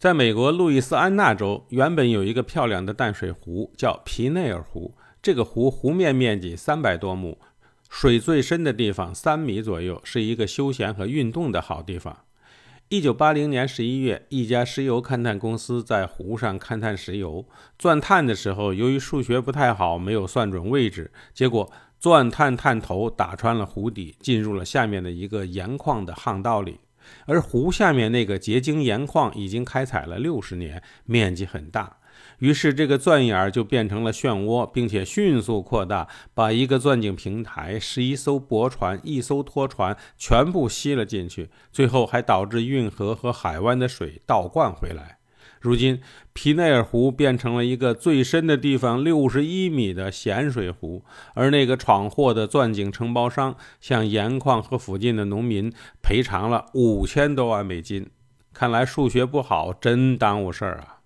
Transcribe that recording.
在美国路易斯安那州，原本有一个漂亮的淡水湖，叫皮内尔湖。这个湖湖面面积三百多亩，水最深的地方三米左右，是一个休闲和运动的好地方。一九八零年十一月，一家石油勘探公司在湖上勘探石油，钻探的时候，由于数学不太好，没有算准位置，结果钻探探头打穿了湖底，进入了下面的一个盐矿的巷道里。而湖下面那个结晶盐矿已经开采了六十年，面积很大，于是这个钻眼就变成了漩涡，并且迅速扩大，把一个钻井平台、十一艘驳船、一艘拖船全部吸了进去，最后还导致运河和海湾的水倒灌回来。如今，皮内尔湖变成了一个最深的地方六十一米的咸水湖，而那个闯祸的钻井承包商向盐矿和附近的农民赔偿了五千多万美金。看来数学不好真耽误事儿啊！